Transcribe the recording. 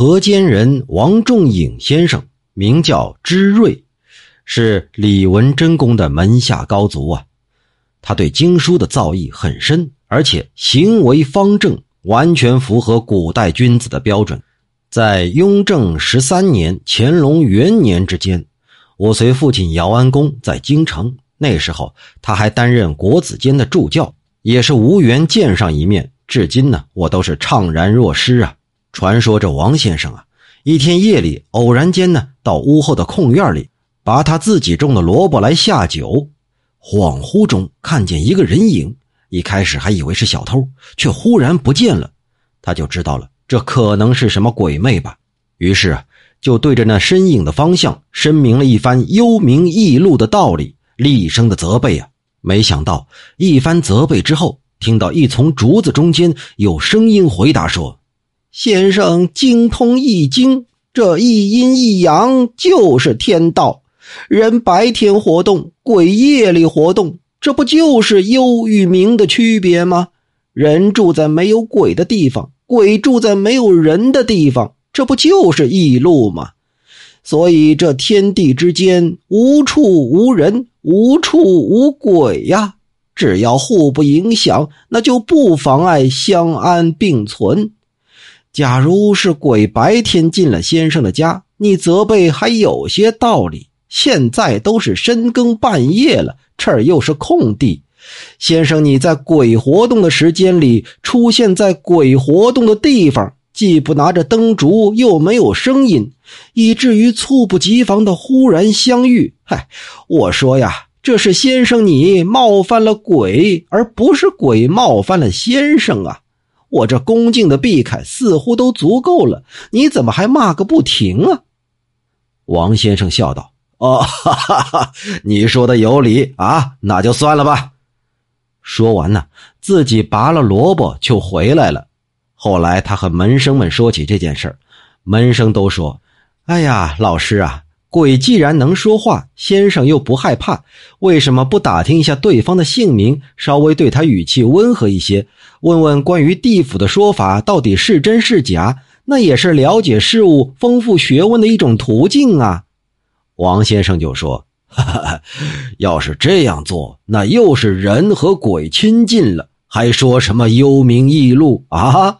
河间人王仲颖先生，名叫知瑞，是李文贞公的门下高足啊。他对经书的造诣很深，而且行为方正，完全符合古代君子的标准。在雍正十三年、乾隆元年之间，我随父亲姚安公在京城，那时候他还担任国子监的助教，也是无缘见上一面。至今呢，我都是怅然若失啊。传说这王先生啊，一天夜里偶然间呢，到屋后的空院里，拔他自己种的萝卜来下酒，恍惚中看见一个人影。一开始还以为是小偷，却忽然不见了，他就知道了，这可能是什么鬼魅吧。于是啊，就对着那身影的方向申明了一番幽冥异路的道理，厉声的责备啊。没想到一番责备之后，听到一丛竹子中间有声音回答说。先生精通易经，这一阴一阳就是天道。人白天活动，鬼夜里活动，这不就是幽与明的区别吗？人住在没有鬼的地方，鬼住在没有人的地方，这不就是异路吗？所以这天地之间无处无人，无处无鬼呀。只要互不影响，那就不妨碍相安并存。假如是鬼白天进了先生的家，你责备还有些道理。现在都是深更半夜了，这儿又是空地，先生你在鬼活动的时间里出现在鬼活动的地方，既不拿着灯烛，又没有声音，以至于猝不及防的忽然相遇。嗨，我说呀，这是先生你冒犯了鬼，而不是鬼冒犯了先生啊。我这恭敬的避开似乎都足够了，你怎么还骂个不停啊？王先生笑道：“哦，哈哈哈，你说的有理啊，那就算了吧。”说完呢，自己拔了萝卜就回来了。后来他和门生们说起这件事门生都说：“哎呀，老师啊。”鬼既然能说话，先生又不害怕，为什么不打听一下对方的姓名，稍微对他语气温和一些，问问关于地府的说法到底是真是假？那也是了解事物、丰富学问的一种途径啊。王先生就说：“哈哈，要是这样做，那又是人和鬼亲近了，还说什么幽冥异路啊？